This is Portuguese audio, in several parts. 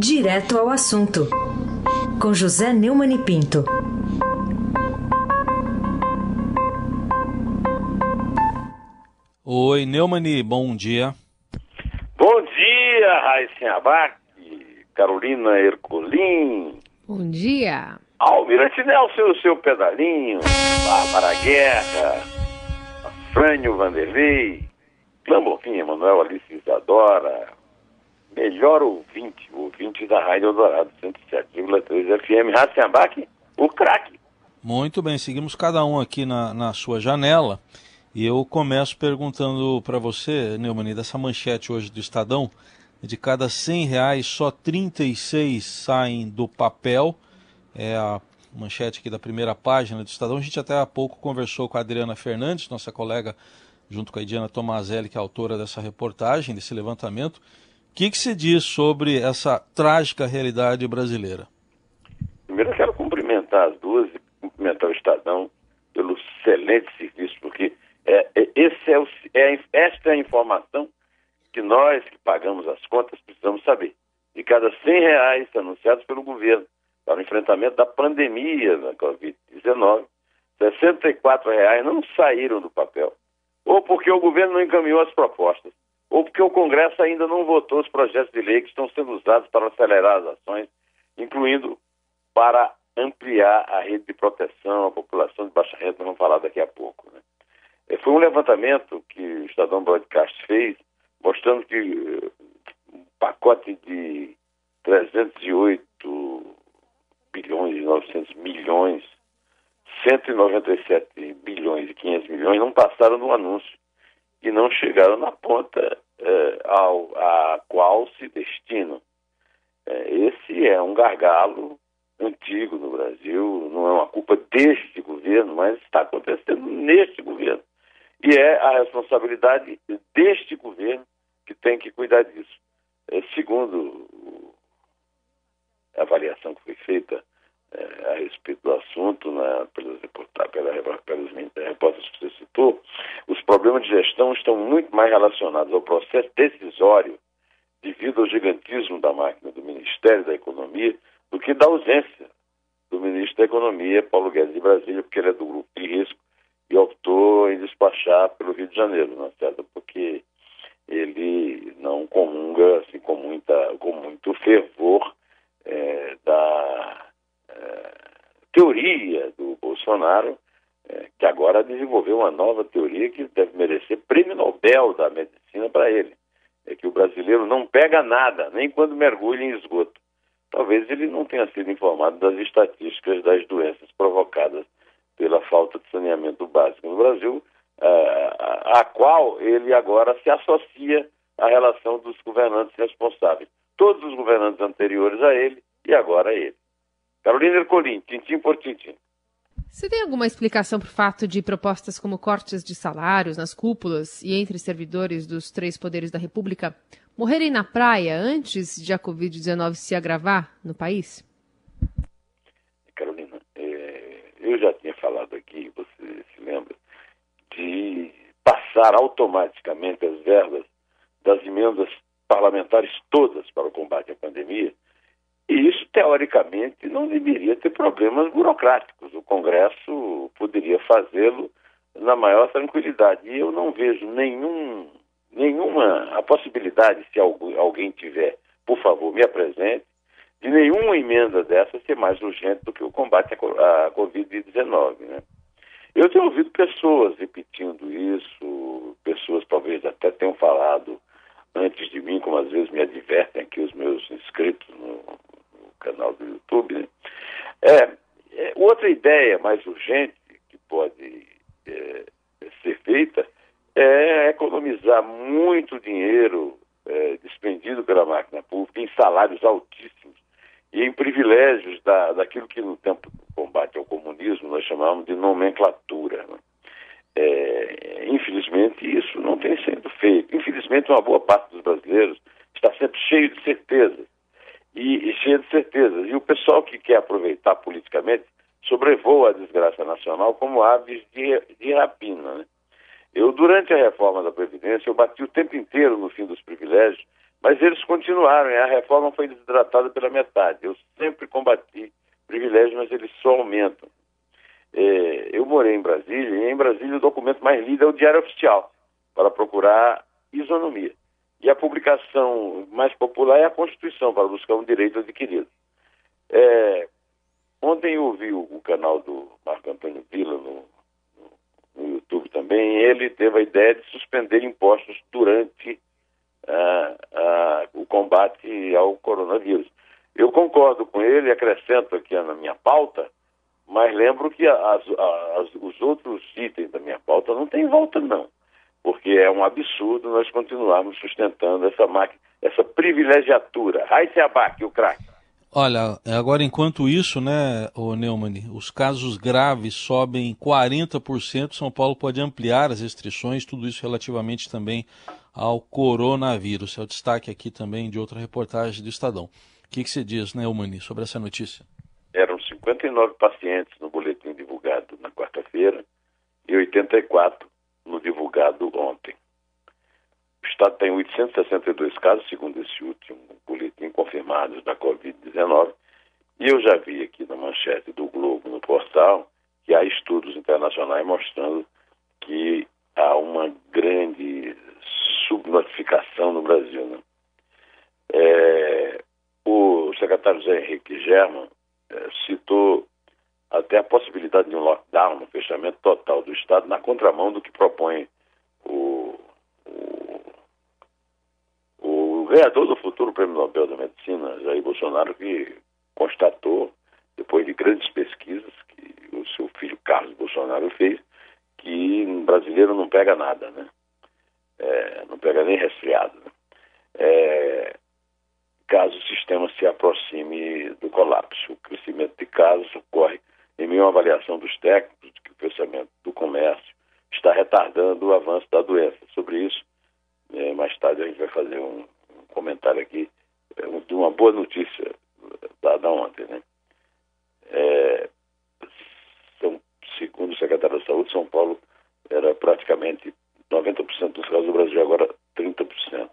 Direto ao assunto, com José Neumann e Pinto. Oi, Neumani, bom dia. Bom dia, Raíssa Abac, Carolina Ercolim. Bom dia. Almirante Nelson, o seu pedalinho, Bárbara Guerra, Frânio Vanderlei, Clambofim, Emanuel Alice Isadora, melhor ouvinte, ouvinte da Rádio Eldorado 107,3 FM, Raciambac, o craque. Muito bem, seguimos cada um aqui na, na sua janela. E eu começo perguntando para você, Neumani, dessa manchete hoje do Estadão, de cada 100 reais, só 36 saem do papel. É a manchete aqui da primeira página do Estadão. A gente até há pouco conversou com a Adriana Fernandes, nossa colega, junto com a Diana Tomazelli, que é autora dessa reportagem, desse levantamento. O que, que se diz sobre essa trágica realidade brasileira? Primeiro, eu quero cumprimentar as duas e cumprimentar o Estadão pelo excelente serviço, porque é, é, esse é o, é, esta é a informação que nós que pagamos as contas precisamos saber. De cada 100 reais anunciados pelo governo para o enfrentamento da pandemia da Covid-19, 64 reais não saíram do papel. Ou porque o governo não encaminhou as propostas, ou porque o Congresso ainda não votou os projetos de lei que estão sendo usados para acelerar as ações, incluindo para ampliar a rede de proteção à população de baixa renda, vamos falar daqui a pouco. Né? É, foi um levantamento que o Estadão Broadcast fez, mostrando que uh, um pacote de 308 bilhões e 900 milhões, 197 bilhões e 500 milhões não passaram no anúncio e não chegaram na ponta uh, ao, a qual se destinam. Uh, esse é um gargalo antigo no Brasil, não é uma culpa deste governo, mas está acontecendo neste governo. E é a responsabilidade deste governo que tem que cuidar disso. É, segundo a avaliação que foi feita a respeito do assunto na, pelos, pela, pelos repórteres que você citou, problemas de gestão estão muito mais relacionados ao processo decisório devido ao gigantismo da máquina do Ministério da Economia do que da ausência do ministro da Economia, Paulo Guedes de Brasília, porque ele é do grupo de risco e optou em despachar pelo Rio de Janeiro, não é certo? Porque ele não comunga assim, com, muita, com muito fervor é, da é, teoria do Bolsonaro, é, que agora desenvolveu uma nova teoria que deve merecer prêmio Nobel da medicina para ele. É que o brasileiro não pega nada, nem quando mergulha em esgoto. Talvez ele não tenha sido informado das estatísticas das doenças provocadas pela falta de saneamento básico no Brasil, a, a qual ele agora se associa à relação dos governantes responsáveis. Todos os governantes anteriores a ele e agora a ele. Carolina Ercolim, tintim por tintim. Você tem alguma explicação para o fato de propostas como cortes de salários nas cúpulas e entre servidores dos três poderes da República morrerem na praia antes de a Covid-19 se agravar no país? Carolina, é, eu já tinha falado aqui, você se lembra, de passar automaticamente as verbas das emendas parlamentares todas para o combate à pandemia. E isso, teoricamente, não deveria ter problemas burocráticos. Congresso poderia fazê-lo na maior tranquilidade. E eu não vejo nenhum, nenhuma a possibilidade, se alguém tiver, por favor, me apresente, de nenhuma emenda dessa ser mais urgente do que o combate à Covid-19. Né? Eu tenho ouvido pessoas repetindo isso, pessoas talvez até tenham falado antes de mim, como às vezes me advertem aqui os meus inscritos no, no canal do YouTube. Né? É, outra ideia mais urgente que pode é, ser feita é economizar muito dinheiro é, despendido pela máquina pública em salários altíssimos e em privilégios da, daquilo que no tempo do combate ao comunismo nós chamávamos de nomenclatura. Né? É, infelizmente, isso não tem sido feito. Infelizmente, uma boa parte dos brasileiros está sempre cheio de certezas. E, e cheio de certezas. E o pessoal que quer aproveitar politicamente sobrevoa a desgraça nacional como aves de, de rapina. Né? Eu, durante a reforma da Previdência, eu bati o tempo inteiro no fim dos privilégios, mas eles continuaram, e a reforma foi desidratada pela metade. Eu sempre combati privilégios, mas eles só aumentam. É, eu morei em Brasília, e em Brasília o documento mais lido é o Diário Oficial, para procurar isonomia. E a publicação mais popular é a Constituição, para buscar um direito adquirido. É, ontem eu ouvi o, canal do Marco Antônio Vila no, no, YouTube também, e ele teve a ideia de suspender impostos durante o combate ao coronavírus. Eu concordo com ele, acrescento aqui na minha pauta, mas lembro que as, as, os outros itens da minha pauta não tem volta, não. Porque é um absurdo nós continuarmos sustentando essa máquina, essa privilegiatura. Raíssa Abac, o craque. Olha, agora enquanto isso, né, o Neumann, os casos graves sobem 40%, São Paulo pode ampliar as restrições, tudo isso relativamente também ao coronavírus. É o destaque aqui também de outra reportagem do Estadão. O que, que você diz, Neumann, sobre essa notícia? Eram 59 pacientes no boletim divulgado na quarta-feira e 84 no divulgado ontem. O Estado tem 862 casos, segundo esse último boletim confirmados da Covid-19. E eu já vi aqui na manchete do Globo, no portal, que há estudos internacionais mostrando que há uma grande subnotificação no Brasil. Né? É, o secretário Zé Henrique German é, citou até a possibilidade de um lockdown, um fechamento total do Estado, na contramão do que propõe o, o, o ganhador do futuro Prêmio Nobel da Medicina, Jair Bolsonaro, que constatou, depois de grandes pesquisas que o seu filho Carlos Bolsonaro fez, que um brasileiro não pega nada, né? É, não pega nem resfriado. Né? É, caso o sistema se aproxime do colapso. O crescimento de casos ocorre em meio à avaliação dos técnicos que o pensamento do comércio está retardando o avanço da doença. Sobre isso, é, mais tarde a gente vai fazer um comentário aqui é, de uma boa notícia dada ontem. Né? É, são, segundo o secretário da Saúde, São Paulo era praticamente 90% dos casos do Brasil, agora 30%.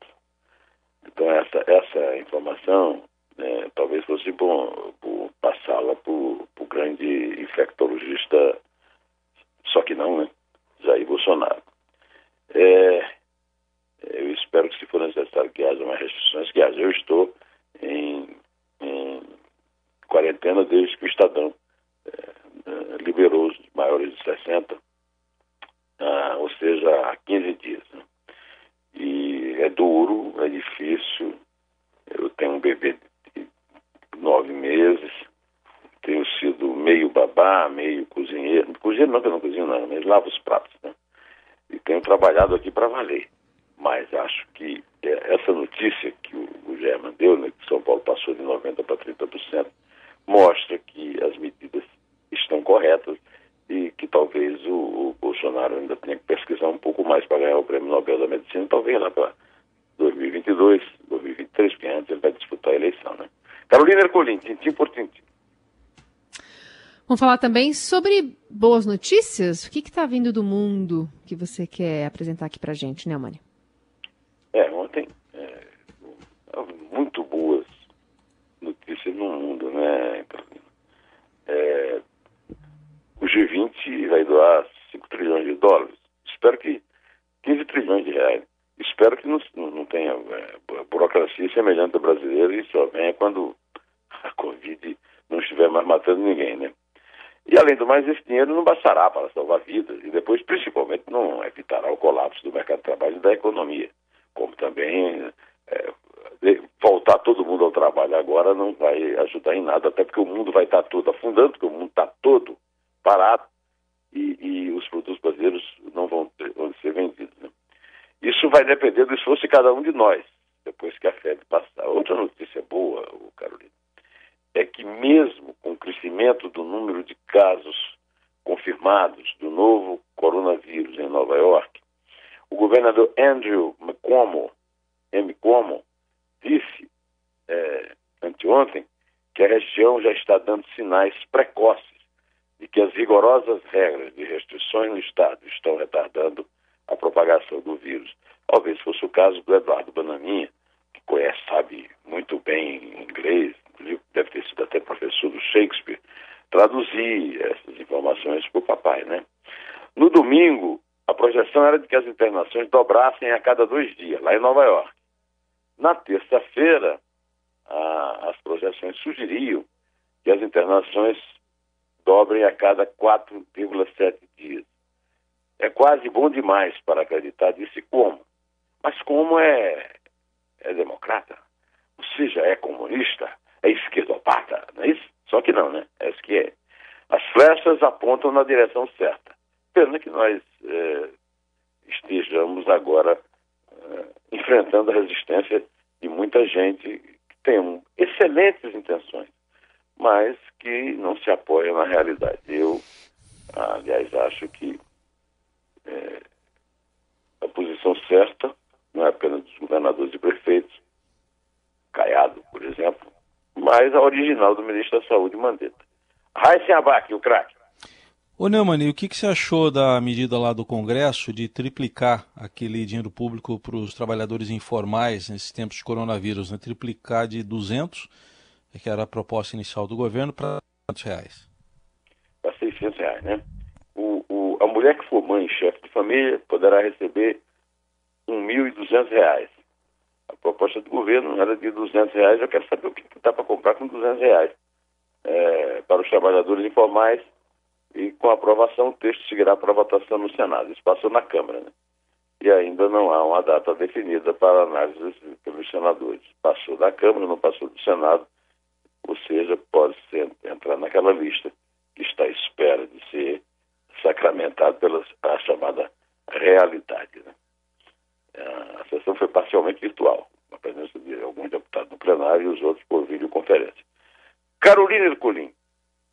Então, essa, essa informação né, talvez fosse bom, bom passá-la para o grande infectologista, só que não, né? Jair Bolsonaro. É, eu espero que, se for mais restrições, que haja. Eu estou em, em quarentena desde que o Estadão é, liberou os maiores de 60, ah, ou seja, há 15 dias. Né? E é duro, é difícil. Eu tenho um bebê de nove meses, tenho sido meio babá, meio cozinheiro. Cozinheiro não, que eu não cozinho nada, mas lavo os pratos, né? E tenho trabalhado aqui para valer. Mas acho que essa notícia que o, German deu, né, que São Paulo passou de 90% para 30%, mostra que as medidas estão corretas e que talvez o, o, Bolsonaro ainda tenha que pesquisar um pouco mais para ganhar o Prêmio Nobel da Medicina, talvez lá para 2022, 2023, porque antes ele vai disputar a eleição, né? Carolina Ercolim, tintim por tintim. Vamos falar também sobre boas notícias? O que está vindo do mundo que você quer apresentar aqui para gente, né, Mani? É, ontem, é, muito boas notícias no mundo, né, Carolina? É, o G20 vai doar 5 trilhões de dólares. Espero que 15 trilhões de reais. Espero que não, não tenha é, burocracia semelhante à brasileira e só venha quando a Covid não estiver mais matando ninguém, né? E além do mais, esse dinheiro não bastará para salvar vidas e depois, principalmente, não evitará o colapso do mercado de trabalho e da economia. Como também é, voltar todo mundo ao trabalho agora não vai ajudar em nada, até porque o mundo vai estar todo afundando, porque o mundo está todo parado e, e os produtos brasileiros não vão, ter, vão ser vendidos. Né? Isso vai depender do esforço de cada um de nós, depois que a febre passar. Outra notícia boa, Carolina, é que mesmo com o crescimento do número de casos confirmados do novo coronavírus em Nova York, o governador Andrew McComo, M. Cuomo, disse é, anteontem que a região já está dando sinais precoces de que as rigorosas regras de restrições no Estado estão retardando a propagação do vírus. Talvez fosse o caso do Eduardo Bananinha, que conhece, sabe muito bem inglês, deve ter sido até professor do Shakespeare, traduzir essas informações para o papai, né? No domingo, a projeção era de que as internações dobrassem a cada dois dias, lá em Nova York. Na terça-feira, as projeções sugeriam que as internações dobrem a cada 4,7 dias. É quase bom demais para acreditar disso e como. Mas como é, é democrata, ou seja, é comunista, é esquerdopata, não é isso? Só que não, né? É isso que é. As flechas apontam na direção certa. Pena que nós é, estejamos agora é, enfrentando a resistência de muita gente que tem excelentes intenções, mas que não se apoia na realidade. Eu, aliás, acho que é, a posição certa não é apenas dos governadores e prefeitos, Caiado, por exemplo, mas a original do ministro da Saúde, Mandetta. Raíssa Abac, o craque. Ô Neumann, o que, que você achou da medida lá do Congresso de triplicar aquele dinheiro público para os trabalhadores informais nesses tempos de coronavírus, né? triplicar de 200, que era a proposta inicial do governo, para 600 reais? Para 600 reais, né? O, o, a mulher que for mãe e chefe de família poderá receber R$ 1.200. A proposta do governo era de 200 reais. Eu quero saber o que, dá para comprar com 200 reais. É, para os trabalhadores informais e com a aprovação o texto seguirá para votação no Senado. Isso passou na Câmara, né? E ainda não há uma data definida para análise pelos senadores. Passou da Câmara, não passou do Senado, ou seja, pode ser, entrar naquela lista que está à espera de ser sacramentado pela chamada realidade. Né? A sessão foi parcialmente virtual, a presença de alguns deputados no plenário e os outros por videoconferência. Carolina Ercolim,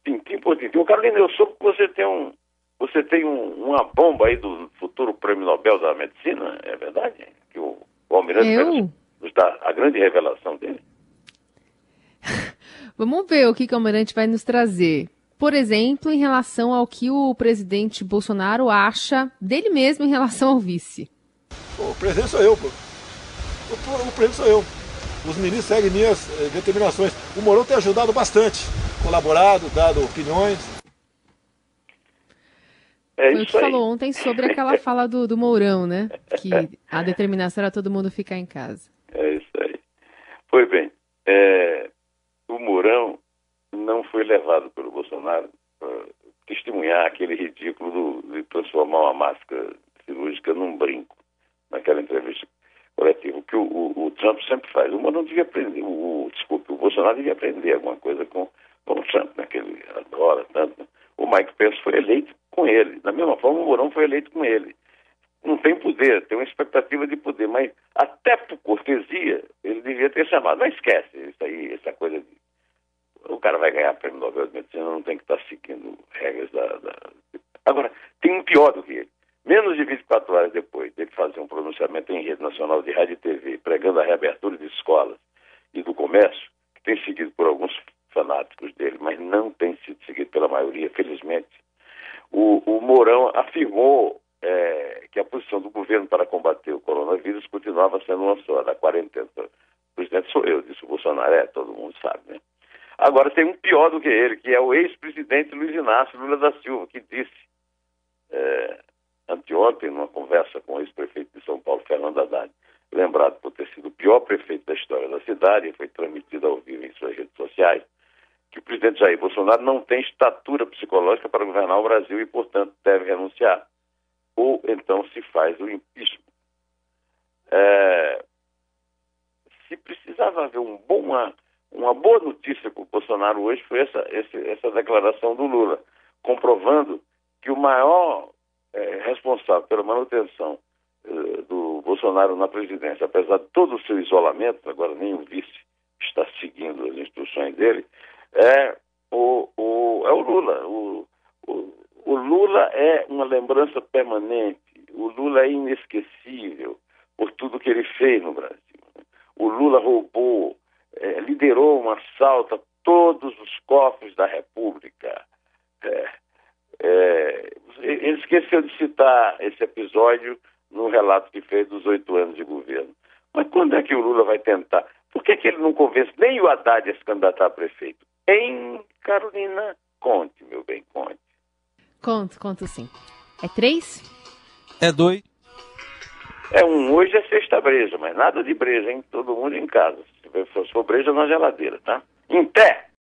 tintim por tintim. Carolina, eu soube que você tem um, você tem um, uma bomba aí do futuro prêmio Nobel da Medicina, é verdade? Que o, o Almirante eu? nos dá a grande revelação dele. Vamos ver o que, que o Almirante vai nos trazer. Por exemplo, em relação ao que o presidente Bolsonaro acha dele mesmo em relação ao vice. O presidente sou eu, pô. O, o presidente sou eu. Os ministros seguem minhas eh, determinações. O Mourão tem ajudado bastante, colaborado, dado opiniões. É Foi o que falou ontem sobre aquela fala do, do Mourão, né? Que a determinação era todo mundo ficar em casa. É isso aí. Pois bem, é, o Mourão não foi levado pelo Bolsonaro para testemunhar aquele ridículo do, de transformar uma máscara cirúrgica num brinco naquela entrevista coletiva, que o, o, o, Trump sempre faz. O Mourão devia aprender, o, desculpe, o Bolsonaro devia aprender alguma coisa com, com o Trump, né, que adora tanto. O Mike Pence foi eleito com ele. Da mesma forma, o Mourão foi eleito com ele. Não tem poder, tem uma expectativa de poder, mas até por cortesia, ele devia ter chamado. Mas esquece isso aí, essa coisa de. O cara vai ganhar prêmio Nobel de Medicina, não tem que estar seguindo regras da, da. Agora, tem um pior do que ele. Menos de 24 horas depois dele fazer um pronunciamento em rede nacional de rádio e TV, pregando a reabertura de escolas e do comércio, que tem seguido por alguns fanáticos dele, mas não tem sido seguido pela maioria, felizmente, o, o Mourão afirmou é, que a posição do governo para combater o coronavírus continuava sendo uma só, da quarentena. O presidente sou eu, disse o Bolsonaro, é, todo mundo sabe, né? Agora tem um pior do que ele, que é o ex-presidente Luiz Inácio Lula da Silva, que disse é, anteontem, numa conversa com o ex-prefeito de São Paulo, Fernando Haddad, lembrado por ter sido o pior prefeito da história da cidade, foi transmitido ao vivo em suas redes sociais, presidente Jair Bolsonaro não tem estatura psicológica para governar o Brasil e, portanto, deve renunciar. Ou então se faz o impeachment. É... Se precisava haver um bom, uma, boa notícia para o Bolsonaro hoje foi essa, essa declaração do Lula, comprovando que o maior é, responsável pela manutenção é, do Bolsonaro na presidência, apesar de todo o seu isolamento, agora nem o vice está seguindo as instruções dele, é o, o, é o Lula. O, o, o Lula é uma lembrança permanente. O Lula é inesquecível por tudo que ele fez no Brasil. O Lula roubou, é, liderou um assalto a todos os cofres da República. É, é, ele esqueceu de citar esse episódio no relato que fez dos oito anos de governo. Mas quando é que o Lula vai tentar? Por que, que ele não convence nem o Haddad a se candidatar a prefeito? Em Carolina, Conte, meu bem, conte. Conto, conto sim. É três? É dois. É um hoje é sexta breja, mas nada de breja, hein? Todo mundo em casa. Se for breja na geladeira, tá? Em pé!